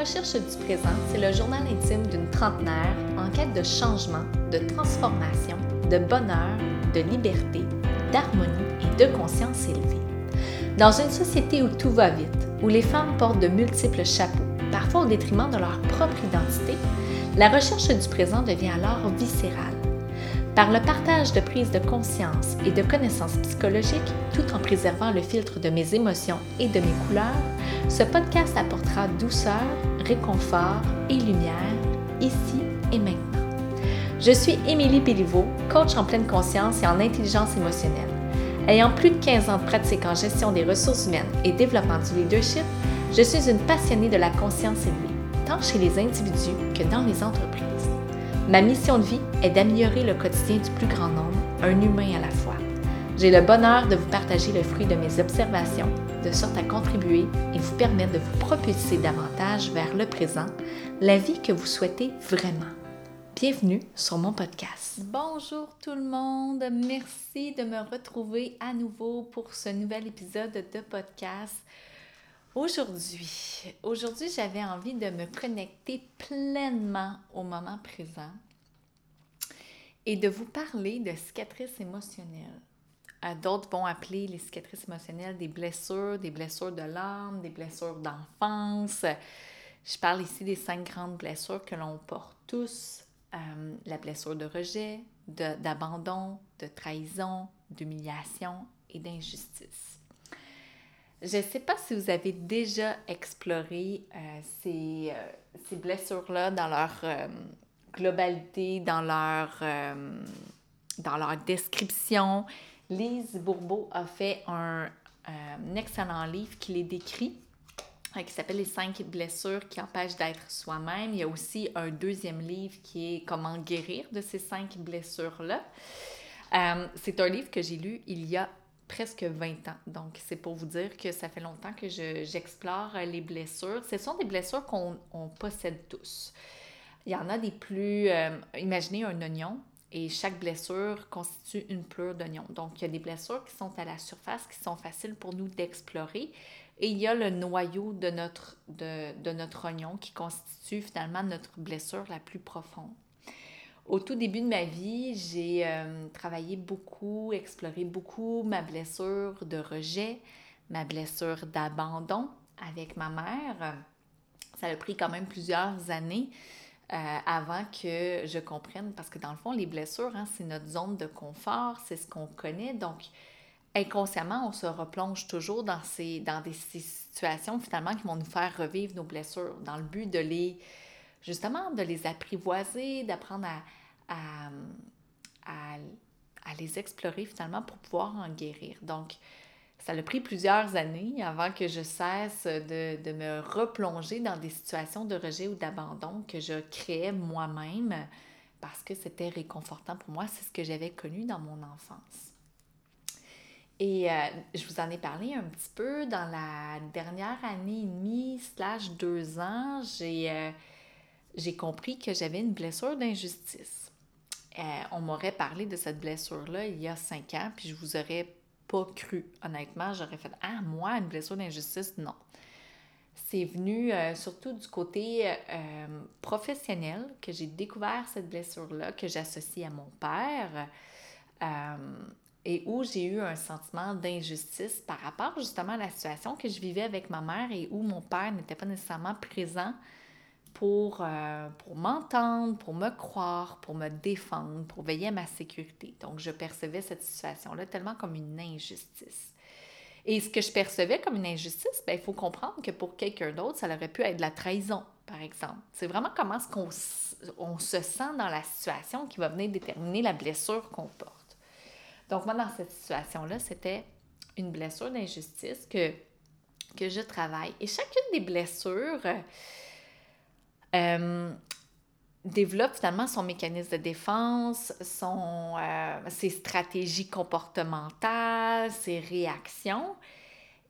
recherche du présent, c'est le journal intime d'une trentenaire en quête de changement, de transformation, de bonheur, de liberté, d'harmonie et de conscience élevée. Dans une société où tout va vite, où les femmes portent de multiples chapeaux, parfois au détriment de leur propre identité, la recherche du présent devient alors viscérale. Par le partage de prise de conscience et de connaissances psychologiques, tout en préservant le filtre de mes émotions et de mes couleurs, ce podcast apportera douceur, réconfort et lumière, ici et maintenant. Je suis Émilie Béliveau, coach en pleine conscience et en intelligence émotionnelle. Ayant plus de 15 ans de pratique en gestion des ressources humaines et développement du leadership, je suis une passionnée de la conscience élevée, tant chez les individus que dans les entreprises. Ma mission de vie est d'améliorer le quotidien du plus grand nombre, un humain à la fois. J'ai le bonheur de vous partager le fruit de mes observations, de sorte à contribuer et vous permettre de vous propulser davantage vers le présent, la vie que vous souhaitez vraiment. Bienvenue sur mon podcast. Bonjour tout le monde, merci de me retrouver à nouveau pour ce nouvel épisode de podcast. Aujourd'hui, aujourd'hui, j'avais envie de me connecter pleinement au moment présent et de vous parler de cicatrices émotionnelles. D'autres vont appeler les cicatrices émotionnelles des blessures, des blessures de l'âme, des blessures d'enfance. Je parle ici des cinq grandes blessures que l'on porte tous. Euh, la blessure de rejet, d'abandon, de trahison, d'humiliation et d'injustice. Je ne sais pas si vous avez déjà exploré euh, ces, euh, ces blessures-là dans leur euh, globalité, dans leur, dans leur description. Lise Bourbeau a fait un, excellent livre qui les décrit, qui s'appelle Les cinq blessures qui empêchent d'être soi-même. Il y a aussi un deuxième livre qui est Comment guérir de ces cinq blessures-là. C'est un livre que j'ai lu il y a presque 20 ans. Donc, c'est pour vous dire que ça fait longtemps que j'explore les blessures. Ce sont des blessures qu'on possède tous. Il y en a des plus... Euh, imaginez un oignon et chaque blessure constitue une pleure d'oignon. Donc, il y a des blessures qui sont à la surface, qui sont faciles pour nous d'explorer. Et il y a le noyau de notre, de, de notre oignon qui constitue finalement notre blessure la plus profonde. Au tout début de ma vie, j'ai euh, travaillé beaucoup, exploré beaucoup ma blessure de rejet, ma blessure d'abandon avec ma mère. Ça a pris quand même plusieurs années euh, avant que je comprenne, parce que dans le fond, les blessures, hein, c'est notre zone de confort, c'est ce qu'on connaît. Donc, inconsciemment, on se replonge toujours dans, ces, dans des situations finalement qui vont nous faire revivre nos blessures, dans le but de les, justement, de les apprivoiser, d'apprendre à, à, les explorer finalement pour pouvoir en guérir. Donc, ça a pris plusieurs années avant que je cesse de, de, me replonger dans des situations de rejet ou d'abandon que je créais moi-même parce que c'était réconfortant pour moi. C'est ce que j'avais connu dans mon enfance. Et euh, je vous en ai parlé un petit peu dans la dernière année et demie, slash deux ans, j'ai euh, compris que j'avais une blessure d'injustice. Euh, on m'aurait parlé de cette blessure-là il y a cinq ans, puis je vous aurais pas cru. Honnêtement, j'aurais fait Ah, moi, une blessure d'injustice, non. C'est venu euh, surtout du côté euh, professionnel que j'ai découvert cette blessure-là, que j'associe à mon père, et où j'ai eu un sentiment d'injustice par rapport justement à la situation que je vivais avec ma mère et où mon père n'était pas nécessairement présent pour, euh, pour m'entendre, pour me croire, pour me défendre, pour veiller à ma sécurité. Donc, je percevais cette situation-là tellement comme une injustice. Et ce que je percevais comme une injustice, ben, il faut comprendre que pour quelqu'un d'autre, ça aurait pu être de la trahison, par exemple. C'est vraiment comment est-ce qu'on on se sent dans la situation qui va venir déterminer la blessure qu'on porte. Donc, moi, dans cette situation-là, c'était une blessure d'injustice que, que je travaille. Et chacune des blessures, euh, développe finalement son mécanisme de défense, son, euh, ses stratégies comportementales, ses réactions.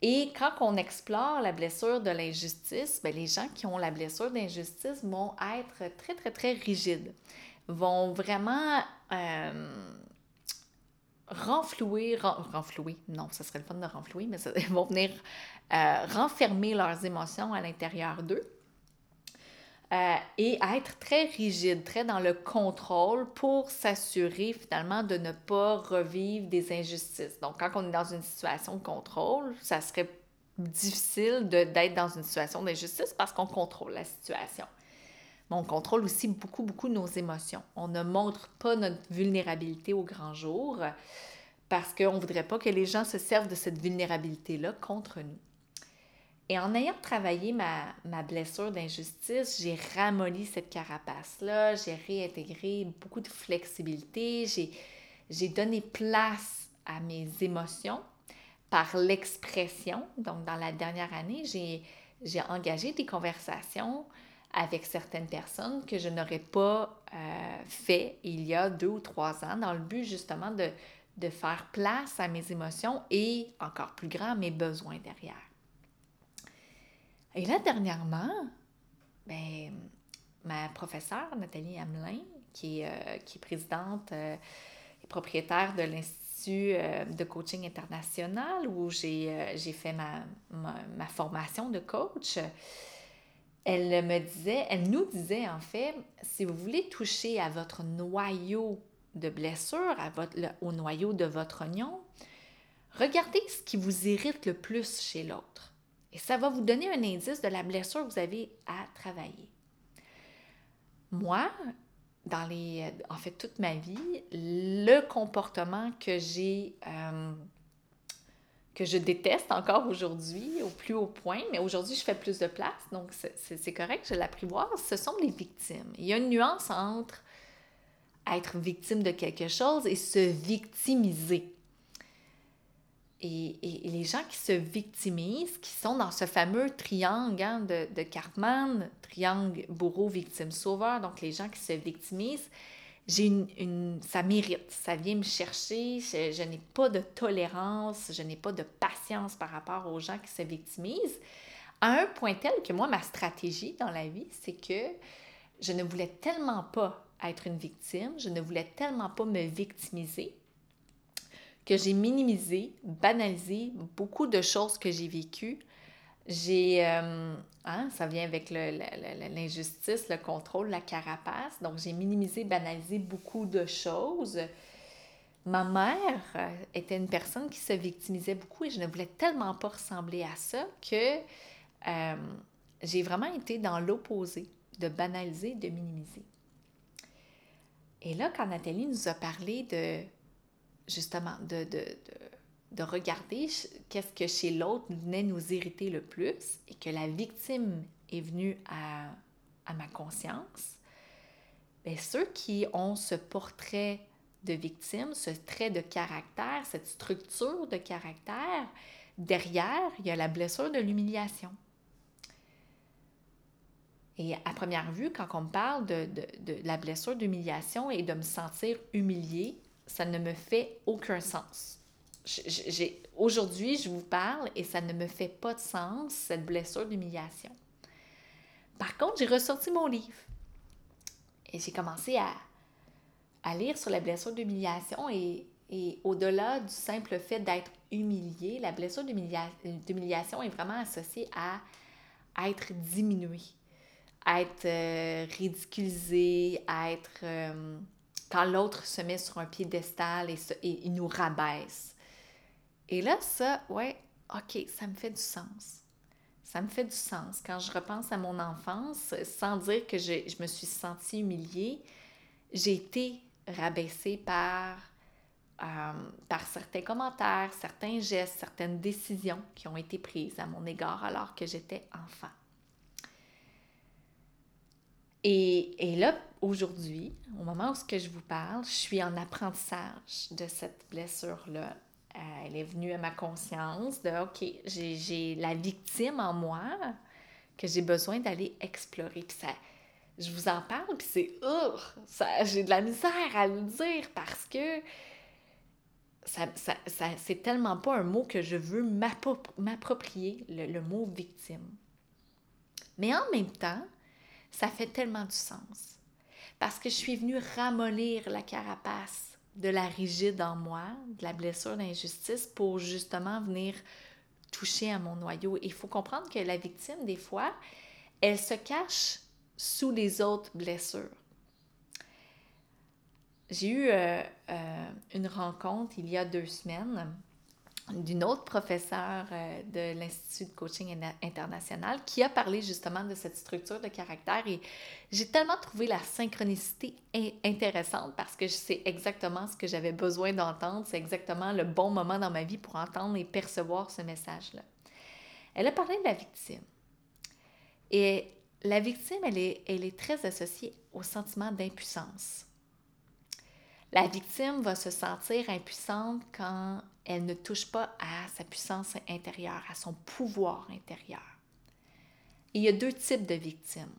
Et quand on explore la blessure de l'injustice, ben, les gens qui ont la blessure d'injustice vont être très, très, très rigides, vont vraiment euh, renflouer, renflouer, non, ce serait le fun de renflouer, mais ça, vont venir renfermer leurs émotions à l'intérieur d'eux euh, et être très rigide, très dans le contrôle pour s'assurer finalement de ne pas revivre des injustices. Donc, quand on est dans une situation de contrôle, ça serait difficile d'être dans une situation d'injustice parce qu'on contrôle la situation. Mais on contrôle aussi beaucoup, beaucoup nos émotions. On ne montre pas notre vulnérabilité au grand jour parce qu'on ne voudrait pas que les gens se servent de cette vulnérabilité-là contre nous. Et en ayant travaillé ma, ma blessure d'injustice, j'ai ramolli cette carapace-là, j'ai réintégré beaucoup de flexibilité, j'ai donné place à mes émotions par l'expression. Donc, dans la dernière année, j'ai engagé des conversations avec certaines personnes que je n'aurais pas euh, fait il y a deux ou trois ans dans le but justement de, de faire place à mes émotions et encore plus grand, mes besoins derrière. Et là, dernièrement, ben, ma professeure, Nathalie Hamelin, qui est, euh, qui est présidente euh, et propriétaire de l'Institut euh, de coaching international où j'ai fait ma, ma, formation de coach, elle me disait, elle nous disait en fait, si vous voulez toucher à votre noyau de blessure, à votre, au noyau de votre oignon, regardez ce qui vous irrite le plus chez l'autre. Et ça va vous donner un indice de la blessure que vous avez à travailler. Moi, dans les, en fait, toute ma vie, le comportement que j'ai, euh, que je déteste encore aujourd'hui, au plus haut point, mais aujourd'hui, je fais plus de place, donc c'est correct, je l'apprivoise, ce sont les victimes. Il y a une nuance entre être victime de quelque chose et se victimiser. Et, les gens qui se victimisent, qui sont dans ce fameux triangle hein, de, de, Cartman, triangle bourreau, victime, sauveur, donc les gens qui se victimisent, j'ai une, ça mérite, ça vient me chercher, je, je n'ai pas de tolérance, je n'ai pas de patience par rapport aux gens qui se victimisent, à un point tel que moi, ma stratégie dans la vie, c'est que je ne voulais tellement pas être une victime, je ne voulais tellement pas me victimiser que j'ai minimisé, banalisé beaucoup de choses que j'ai vécues. J'ai, euh, hein, ça vient avec l'injustice, le, contrôle, la carapace. Donc, j'ai minimisé, banalisé beaucoup de choses. Ma mère euh, était une personne qui se victimisait beaucoup et je ne voulais tellement pas ressembler à ça que euh, j'ai vraiment été dans l'opposé de banaliser, de minimiser. Et là, quand Nathalie nous a parlé de justement, de, de, de, regarder qu'est-ce que chez l'autre venait nous irriter le plus et que la victime est venue à, à ma conscience, bien, ceux qui ont ce portrait de victime, ce trait de caractère, cette structure de caractère, derrière, il y a la blessure de l'humiliation. Et à première vue, quand on me parle de, de, de la blessure d'humiliation et de me sentir humiliée, ça ne me fait aucun sens. Aujourd'hui, je vous parle et ça ne me fait pas de sens, cette blessure d'humiliation. Par contre, j'ai ressorti mon livre et j'ai commencé à, à, lire sur la blessure d'humiliation et, et au-delà du simple fait d'être humilié, la blessure d'humiliation est vraiment associée à, être diminué, à être euh, ridiculisé, à être... Euh, quand l'autre se met sur un piédestal et, et il nous rabaisse. Et là, ça, ouais, OK, ça me fait du sens. Ça me fait du sens. Quand je repense à mon enfance, sans dire que je, me suis sentie humiliée, j'ai été rabaissée par, euh, par certains commentaires, certains gestes, certaines décisions qui ont été prises à mon égard alors que j'étais enfant. Et, et là, aujourd'hui, au moment où ce que je vous parle, je suis en apprentissage de cette blessure-là. Euh, elle est venue à ma conscience de OK, j'ai la victime en moi que j'ai besoin d'aller explorer. Puis ça, je vous en parle, puis c'est ça j'ai de la misère à le dire parce que ça, ça, ça c'est tellement pas un mot que je veux m'approprier, le, le mot victime. Mais en même temps, ça fait tellement du sens. Parce que je suis venue ramollir la carapace de la rigide en moi, de la blessure d'injustice, pour justement venir toucher à mon noyau. Il faut comprendre que la victime, des fois, elle se cache sous les autres blessures. J'ai eu euh, euh, une rencontre il y a deux semaines d'une autre professeure euh, de l'Institut de coaching international qui a parlé justement de cette structure de caractère et j'ai tellement trouvé la synchronicité intéressante parce que c'est exactement ce que j'avais besoin d'entendre, c'est exactement le bon moment dans ma vie pour entendre et percevoir ce message-là. Elle a parlé de la victime. Et la victime, elle est, elle est très associée au sentiment d'impuissance. La victime va se sentir impuissante quand elle ne touche pas à sa puissance intérieure, à son pouvoir intérieur. il y a deux types de victimes.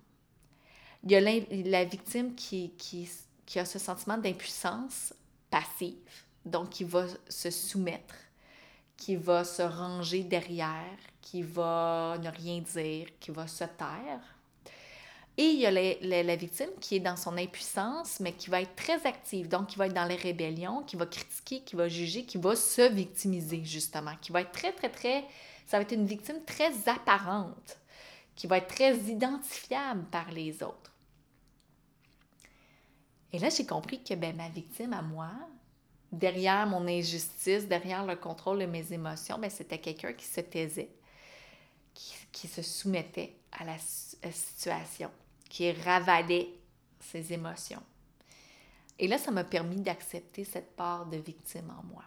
Il y a la, victime qui, qui, qui, a ce sentiment d'impuissance passive, donc qui va se soumettre, qui va se ranger derrière, qui va ne rien dire, qui va se taire. Et il y a la, victime qui est dans son impuissance, mais qui va être très active, donc qui va être dans les rébellions, qui va critiquer, qui va juger, qui va se victimiser, justement, qui va être très, très, très... Ça va être une victime très apparente, qui va être très identifiable par les autres. Et là, j'ai compris que ben, ma victime à moi, derrière mon injustice, derrière le contrôle de mes émotions, ben, c'était quelqu'un qui se taisait, qui, qui se soumettait à la situation qui ravalait ses émotions. Et là, ça m'a permis d'accepter cette part de victime en moi.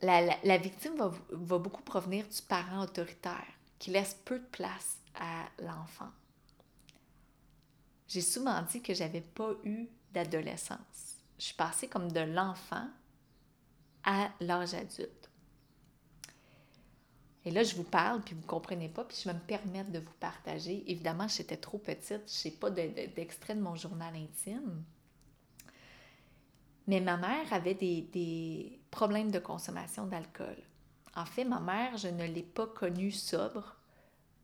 La, victime va, beaucoup provenir du parent autoritaire qui laisse peu de place à l'enfant. J'ai souvent dit que j'avais pas eu d'adolescence. Je suis passée comme de l'enfant à l'âge adulte. Et là, je vous parle, puis vous ne comprenez pas, puis je vais me permettre de vous partager. Évidemment, j'étais trop petite, je n'ai pas d'extrait de, mon journal intime. Mais ma mère avait des, problèmes de consommation d'alcool. En fait, ma mère, je ne l'ai pas connue sobre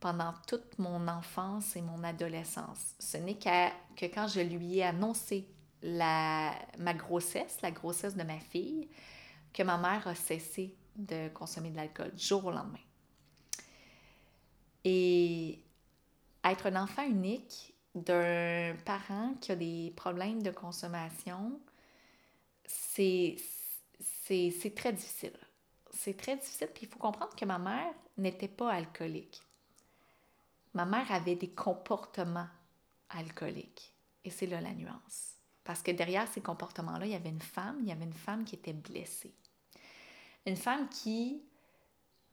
pendant toute mon enfance et mon adolescence. Ce n'est qu'à, que quand je lui ai annoncé la, ma grossesse, la grossesse de ma fille, que ma mère a cessé de consommer de l'alcool jour au lendemain. Et être un enfant unique d'un parent qui a des problèmes de consommation, c'est très difficile. C'est très difficile, puis il faut comprendre que ma mère n'était pas alcoolique. Ma mère avait des comportements alcooliques. Et c'est là la nuance. Parce que derrière ces comportements-là, il y avait une femme, il y avait une femme qui était blessée. Une femme qui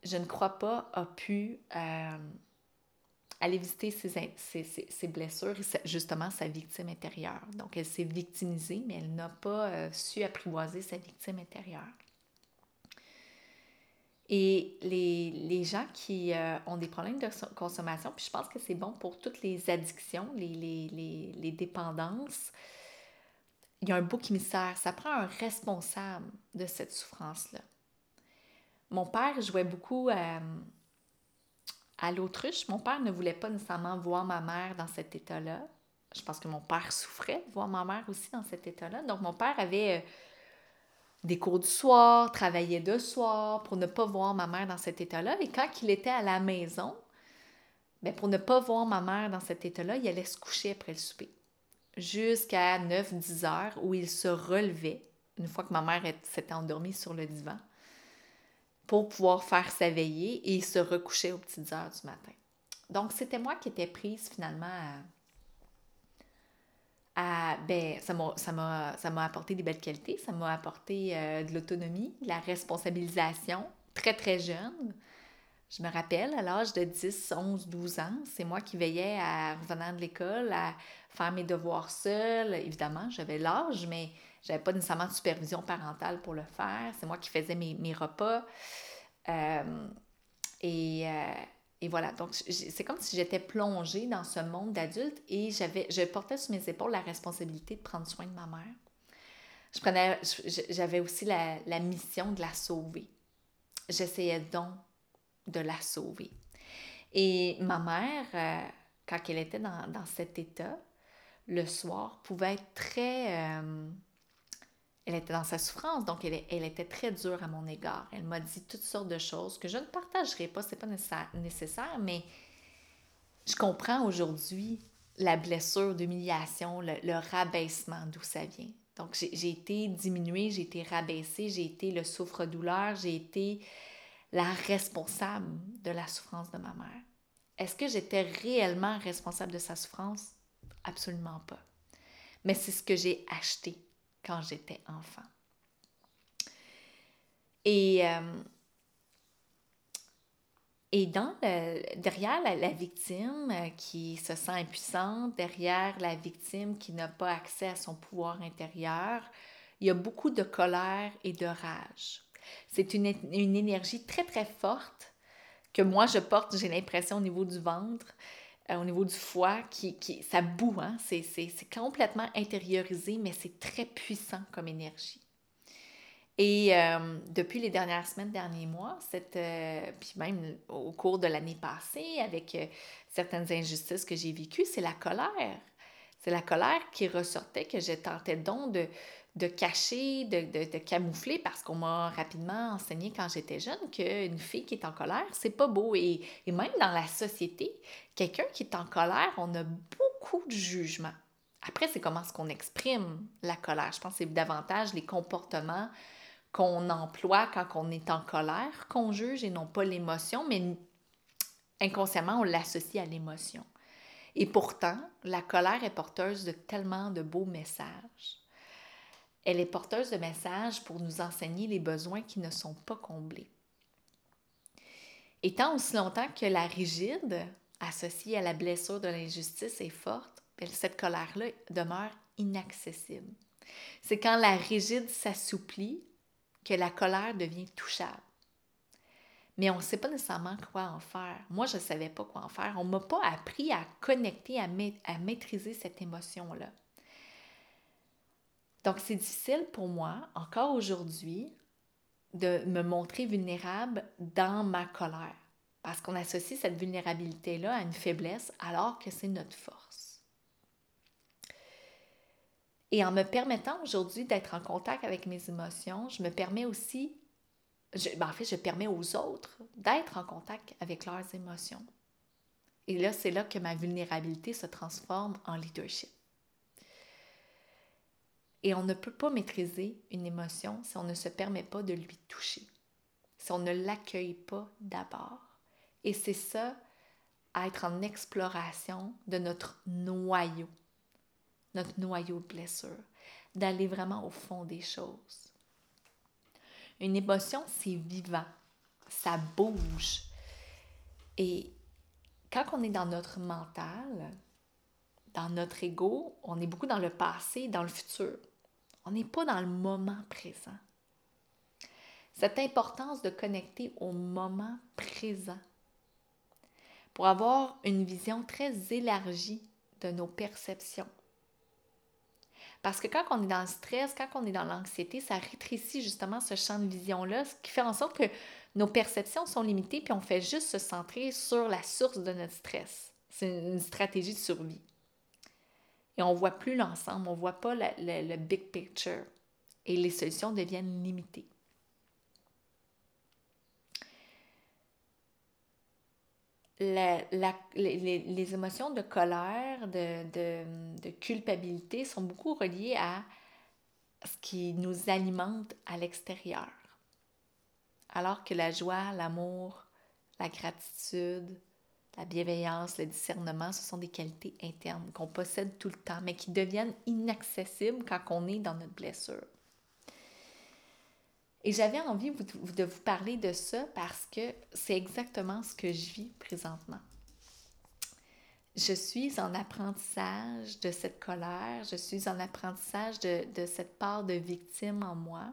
je ne crois pas, a pu euh, aller visiter ses, blessures et justement sa victime intérieure. Donc, elle s'est victimisée, mais elle n'a pas euh, su apprivoiser sa victime intérieure. Et les, gens qui euh, ont des problèmes de consommation, puis je pense que c'est bon pour toutes les addictions, les, dépendances, il y a un bouc émissaire. Ça prend un responsable de cette souffrance-là. Mon père jouait beaucoup euh, à l'autruche. Mon père ne voulait pas nécessairement voir ma mère dans cet état-là. Je pense que mon père souffrait de voir ma mère aussi dans cet état-là. Donc, mon père avait euh, des cours du soir, travaillait de soir pour ne pas voir ma mère dans cet état-là. Et quand il était à la maison, bien, pour ne pas voir ma mère dans cet état-là, il allait se coucher après le souper jusqu'à 9-10 heures où il se relevait une fois que ma mère s'était endormie sur le divan pour pouvoir faire sa veillée et se recoucher aux petites heures du matin. Donc, c'était moi qui étais prise finalement à, ben, ça m'a, apporté des belles qualités, ça m'a apporté euh, de l'autonomie, de la responsabilisation, très, très jeune. Je me rappelle, à l'âge de 10, 11, 12 ans, c'est moi qui veillais à revenant de l'école, à faire mes devoirs seule. Évidemment, j'avais l'âge, mais j'avais pas nécessairement de supervision parentale pour le faire. C'est moi qui faisais mes, mes repas. Euh, et, euh, et, voilà. Donc, c'est comme si j'étais plongée dans ce monde d'adulte et j'avais, je portais sur mes épaules la responsabilité de prendre soin de ma mère. Je prenais, j'avais aussi la, la mission de la sauver. J'essayais donc de la sauver. Et ma mère, euh, quand elle était dans, dans, cet état, le soir, pouvait être très elle était dans sa souffrance, donc elle, était très dure à mon égard. Elle m'a dit toutes sortes de choses que je ne partagerai pas, c'est pas nécessaire, mais je comprends aujourd'hui la blessure d'humiliation, le, le, rabaissement, d'où ça vient. Donc, j'ai été diminuée, j'ai été rabaissée, j'ai été le souffre-douleur, j'ai été la responsable de la souffrance de ma mère. Est-ce que j'étais réellement responsable de sa souffrance? Absolument pas. Mais c'est ce que j'ai acheté quand j'étais enfant. Et, euh, et derrière la, victime euh, qui se sent impuissante, derrière la victime qui n'a pas accès à son pouvoir intérieur, il y a beaucoup de colère et de rage. C'est une, une énergie très, très forte que moi je porte, j'ai l'impression, au niveau du ventre, euh, au niveau du foie, qui, qui ça boue, hein? c'est complètement intériorisé, mais c'est très puissant comme énergie. Et euh, depuis les dernières semaines, derniers mois, cette, euh, puis même au cours de l'année passée, avec certaines injustices que j'ai vécues, c'est la colère. C'est la colère qui ressortait, que je tentais donc de, de cacher, de, de, camoufler, parce qu'on m'a rapidement enseigné quand j'étais jeune qu'une fille qui est en colère, c'est pas beau. Et, et, même dans la société, quelqu'un qui est en colère, on a beaucoup de jugements. Après, c'est comment est-ce qu'on exprime la colère. Je pense que c'est davantage les comportements qu'on emploie quand on est en colère qu'on juge et non pas l'émotion, mais inconsciemment, on l'associe à l'émotion. Et pourtant, la colère est porteuse de tellement de beaux messages. Elle est porteuse de messages pour nous enseigner les besoins qui ne sont pas comblés. Et tant aussi longtemps que la rigide, associée à la blessure de l'injustice, est forte, ben, cette colère-là demeure inaccessible. C'est quand la rigide s'assouplit que la colère devient touchable. Mais on ne sait pas nécessairement quoi en faire. Moi, je ne savais pas quoi en faire. On ne m'a pas appris à connecter, à, à maîtriser cette émotion-là. Donc, c'est difficile pour moi, encore aujourd'hui, de me montrer vulnérable dans ma colère. Parce qu'on associe cette vulnérabilité-là à une faiblesse alors que c'est notre force. Et en me permettant aujourd'hui d'être en contact avec mes émotions, je me permets aussi, ben, en fait, je permets aux autres d'être en contact avec leurs émotions. Et là, c'est là que ma vulnérabilité se transforme en leadership. Et on ne peut pas maîtriser une émotion si on ne se permet pas de lui toucher, si on ne l'accueille pas d'abord. Et c'est ça, être en exploration de notre noyau, notre noyau de blessure, d'aller vraiment au fond des choses. Une émotion, c'est vivant, ça bouge. Et quand on est dans notre mental, dans notre ego, on est beaucoup dans le passé, dans le futur. On n'est pas dans le moment présent. Cette importance de connecter au moment présent pour avoir une vision très élargie de nos perceptions. Parce que quand on est dans le stress, quand on est dans l'anxiété, ça rétrécit justement ce champ de vision-là, ce qui fait en sorte que nos perceptions sont limitées, puis on fait juste se centrer sur la source de notre stress. C'est une stratégie de survie. On ne voit plus l'ensemble, on ne voit pas le, big picture. Et les solutions deviennent limitées. les, les, émotions de colère, de, de, de, culpabilité sont beaucoup reliées à ce qui nous alimente à l'extérieur. Alors que la joie, l'amour, la gratitude, la bienveillance, le discernement, ce sont des qualités internes qu'on possède tout le temps, mais qui deviennent inaccessibles quand on est dans notre blessure. Et j'avais envie de vous parler de ça parce que c'est exactement ce que je vis présentement. Je suis en apprentissage de cette colère, je suis en apprentissage de, de cette part de victime en moi.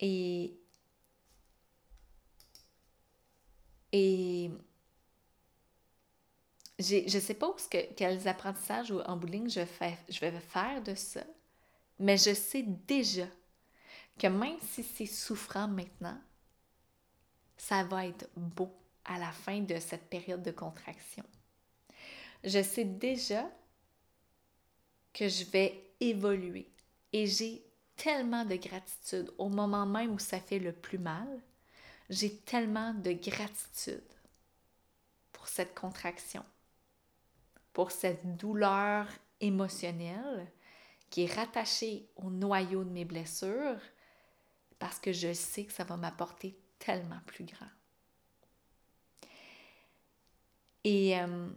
Et Et je ne sais pas que, quels apprentissages en bowling je, je vais faire de ça, mais je sais déjà que même si c'est souffrant maintenant, ça va être beau à la fin de cette période de contraction. Je sais déjà que je vais évoluer et j'ai tellement de gratitude au moment même où ça fait le plus mal j'ai tellement de gratitude pour cette contraction, pour cette douleur émotionnelle qui est rattachée au noyau de mes blessures, parce que je sais que ça va m'apporter tellement plus grand. Et euh,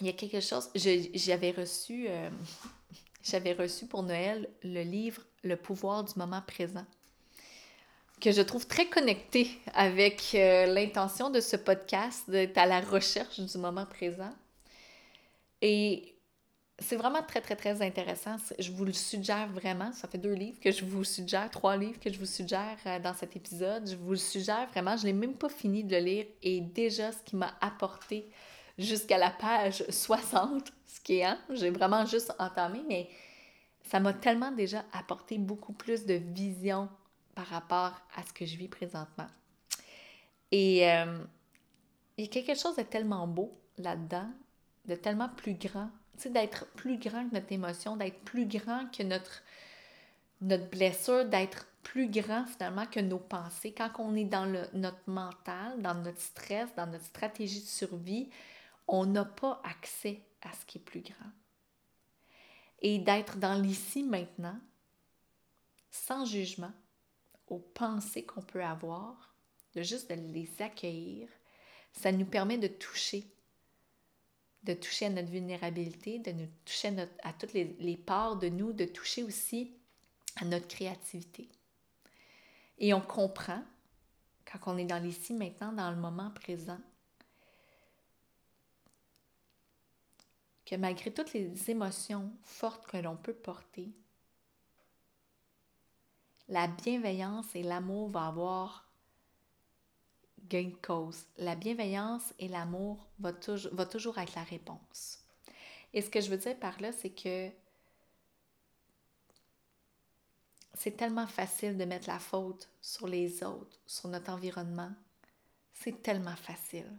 il y a quelque chose, j'avais reçu, euh, j'avais reçu pour Noël le livre Le pouvoir du moment présent, que je trouve très connecté avec euh, l'intention de ce podcast d'être à la recherche du moment présent. Et c'est vraiment très, très, très intéressant. Je vous le suggère vraiment. Ça fait deux livres que je vous suggère, trois livres que je vous suggère euh, dans cet épisode. Je vous le suggère vraiment. Je ne l'ai même pas fini de le lire et déjà, ce qui m'a apporté jusqu'à la page 60, ce qui est, hein, j'ai vraiment juste entamé, mais ça m'a tellement déjà apporté beaucoup plus de vision par rapport à ce que je vis présentement. Et euh, il y a quelque chose de tellement beau là-dedans, de tellement plus grand, tu sais, d'être plus grand que notre émotion, d'être plus grand que notre, notre blessure, d'être plus grand finalement que nos pensées. Quand on est dans le, notre mental, dans notre stress, dans notre stratégie de survie, on n'a pas accès à ce qui est plus grand. Et d'être dans l'ici maintenant, sans jugement, aux pensées qu'on peut avoir, de juste de les accueillir, ça nous permet de toucher, de toucher à notre vulnérabilité, de nous toucher à, toutes les, les parts de nous, de toucher aussi à notre créativité. Et on comprend, quand on est dans l'ici maintenant, dans le moment présent, que malgré toutes les émotions fortes que l'on peut porter, la bienveillance et l'amour vont avoir gain de cause. La bienveillance et l'amour vont toujours, être la réponse. Et ce que je veux dire par là, c'est que c'est tellement facile de mettre la faute sur les autres, sur notre environnement. C'est tellement facile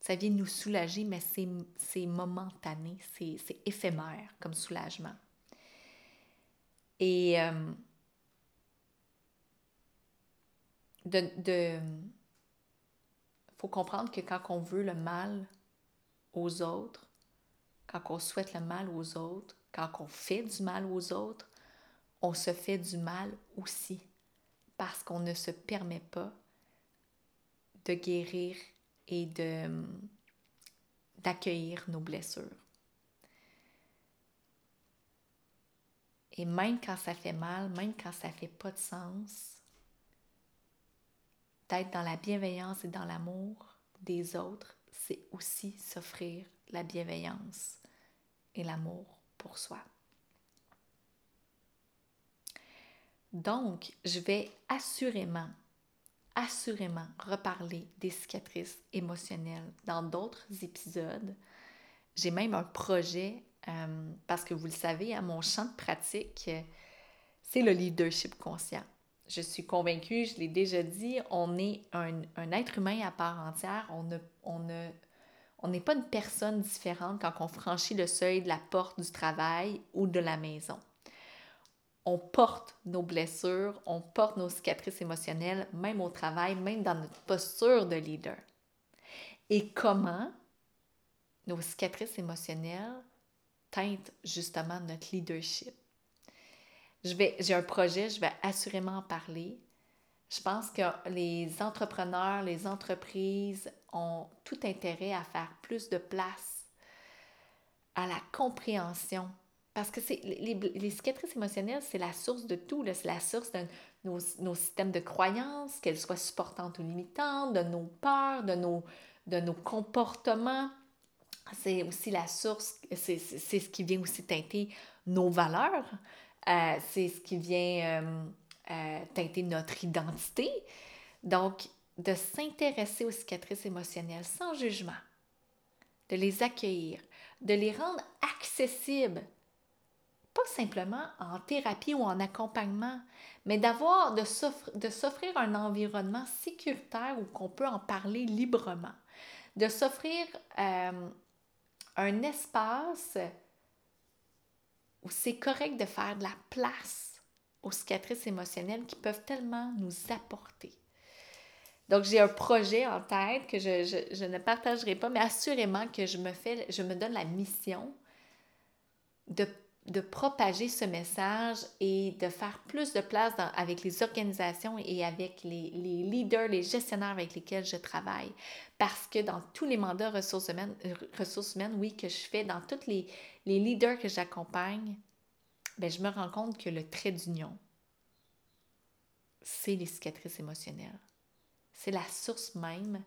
ça vient nous soulager, mais c'est momentané, c'est éphémère comme soulagement. Et euh, de, faut comprendre que quand on veut le mal aux autres, quand on souhaite le mal aux autres, quand on fait du mal aux autres, on se fait du mal aussi parce qu'on ne se permet pas de guérir et de, d'accueillir nos blessures. Et même quand ça fait mal, même quand ça fait pas de sens, d'être dans la bienveillance et dans l'amour des autres, c'est aussi s'offrir la bienveillance et l'amour pour soi. Donc, je vais assurément assurément reparler des cicatrices émotionnelles dans d'autres épisodes. J'ai même un projet, euh, parce que vous le savez, à mon champ de pratique, c'est le leadership conscient. Je suis convaincue, je l'ai déjà dit, on est un, être humain à part entière. On ne, on ne, on n'est pas une personne différente quand on franchit le seuil de la porte du travail ou de la maison on porte nos blessures, on porte nos cicatrices émotionnelles, même au travail, même dans notre posture de leader. Et comment nos cicatrices émotionnelles teintent justement notre leadership? J'ai un projet, je vais assurément en parler. Je pense que les entrepreneurs, les entreprises ont tout intérêt à faire plus de place à la compréhension parce que c'est, les, les, cicatrices émotionnelles, c'est la source de tout. C'est la source de nos, nos, systèmes de croyances, qu'elles soient supportantes ou limitantes, de nos peurs, de nos, de nos comportements. C'est aussi la source, c'est, ce qui vient aussi teinter nos valeurs. Euh, c'est ce qui vient euh, euh, teinter notre identité. Donc, de s'intéresser aux cicatrices émotionnelles sans jugement, de les accueillir, de les rendre accessibles pas simplement en thérapie ou en accompagnement, mais d'avoir, de s'offrir un environnement sécuritaire où on peut en parler librement, de s'offrir un espace où c'est correct de faire de la place aux cicatrices émotionnelles qui peuvent tellement nous apporter. Donc, j'ai un projet en tête que je, ne partagerai pas, mais assurément que je me, fais, je me donne la mission de, propager ce message et de faire plus de place avec les organisations et avec les, leaders, les gestionnaires avec lesquels je travaille. Parce que dans tous les mandats ressources humaines, ressources humaines oui, que je fais, dans tous les, les leaders que j'accompagne, ben, je me rends compte que le trait d'union, c'est les cicatrices émotionnelles. C'est la source même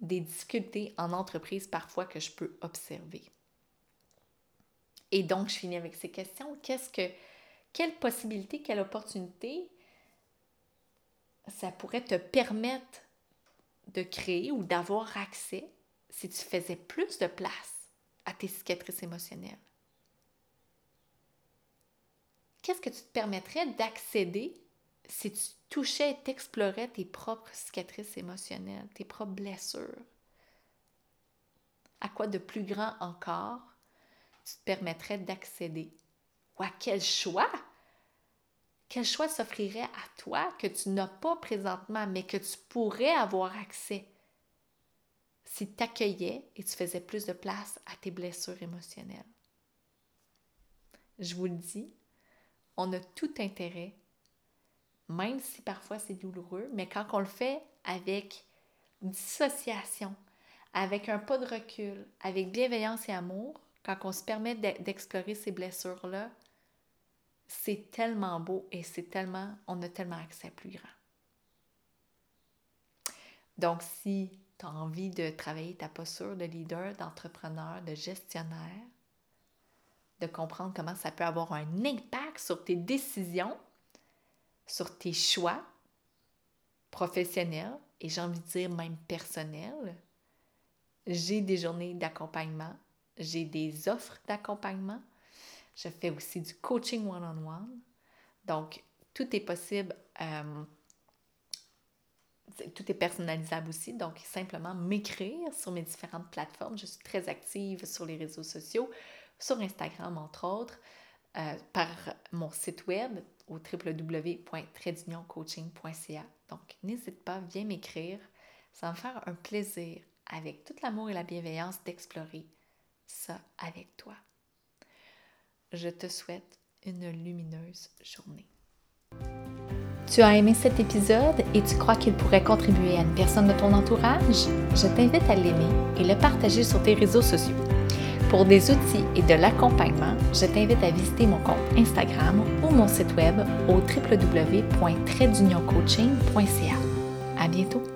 des difficultés en entreprise parfois que je peux observer. Et donc, je finis avec ces questions. Qu'est-ce que, quelle possibilité, quelle opportunité ça pourrait te permettre de créer ou d'avoir accès si tu faisais plus de place à tes cicatrices émotionnelles? Qu'est-ce que tu te permettrais d'accéder si tu touchais et t'explorais tes propres cicatrices émotionnelles, tes propres blessures, à quoi de plus grand encore tu te permettrais d'accéder? Ou à quel choix? Quel choix s'offrirait à toi que tu n'as pas présentement, mais que tu pourrais avoir accès si tu accueillais et tu faisais plus de place à tes blessures émotionnelles? Je vous le dis, on a tout intérêt même si parfois c'est douloureux, mais quand on le fait avec dissociation, avec un pas de recul, avec bienveillance et amour, quand on se permet d'explorer ces blessures-là, c'est tellement beau et c'est tellement, on a tellement accès plus grand. Donc, si tu as envie de travailler ta posture de leader, d'entrepreneur, de gestionnaire, de comprendre comment ça peut avoir un impact sur tes décisions, sur tes choix professionnels et j'ai envie de dire même personnels. J'ai des journées d'accompagnement, j'ai des offres d'accompagnement. Je fais aussi du coaching one-on-one. Donc, tout est possible. Euh, tout est personnalisable aussi. Donc, simplement m'écrire sur mes différentes plateformes. Je suis très active sur les réseaux sociaux, sur Instagram entre autres, euh, par mon site web au www.tradeunioncoaching.ca. Donc, n'hésite pas, viens m'écrire. Ça va me faire un plaisir, avec tout l'amour et la bienveillance, d'explorer ça avec toi. Je te souhaite une lumineuse journée. Tu as aimé cet épisode et tu crois qu'il pourrait contribuer à une personne de ton entourage? Je t'invite à l'aimer et le partager sur tes réseaux sociaux. Pour des outils et de l'accompagnement, je t'invite à visiter mon compte Instagram ou mon site web au www.tradeunioncoaching.ca. À bientôt!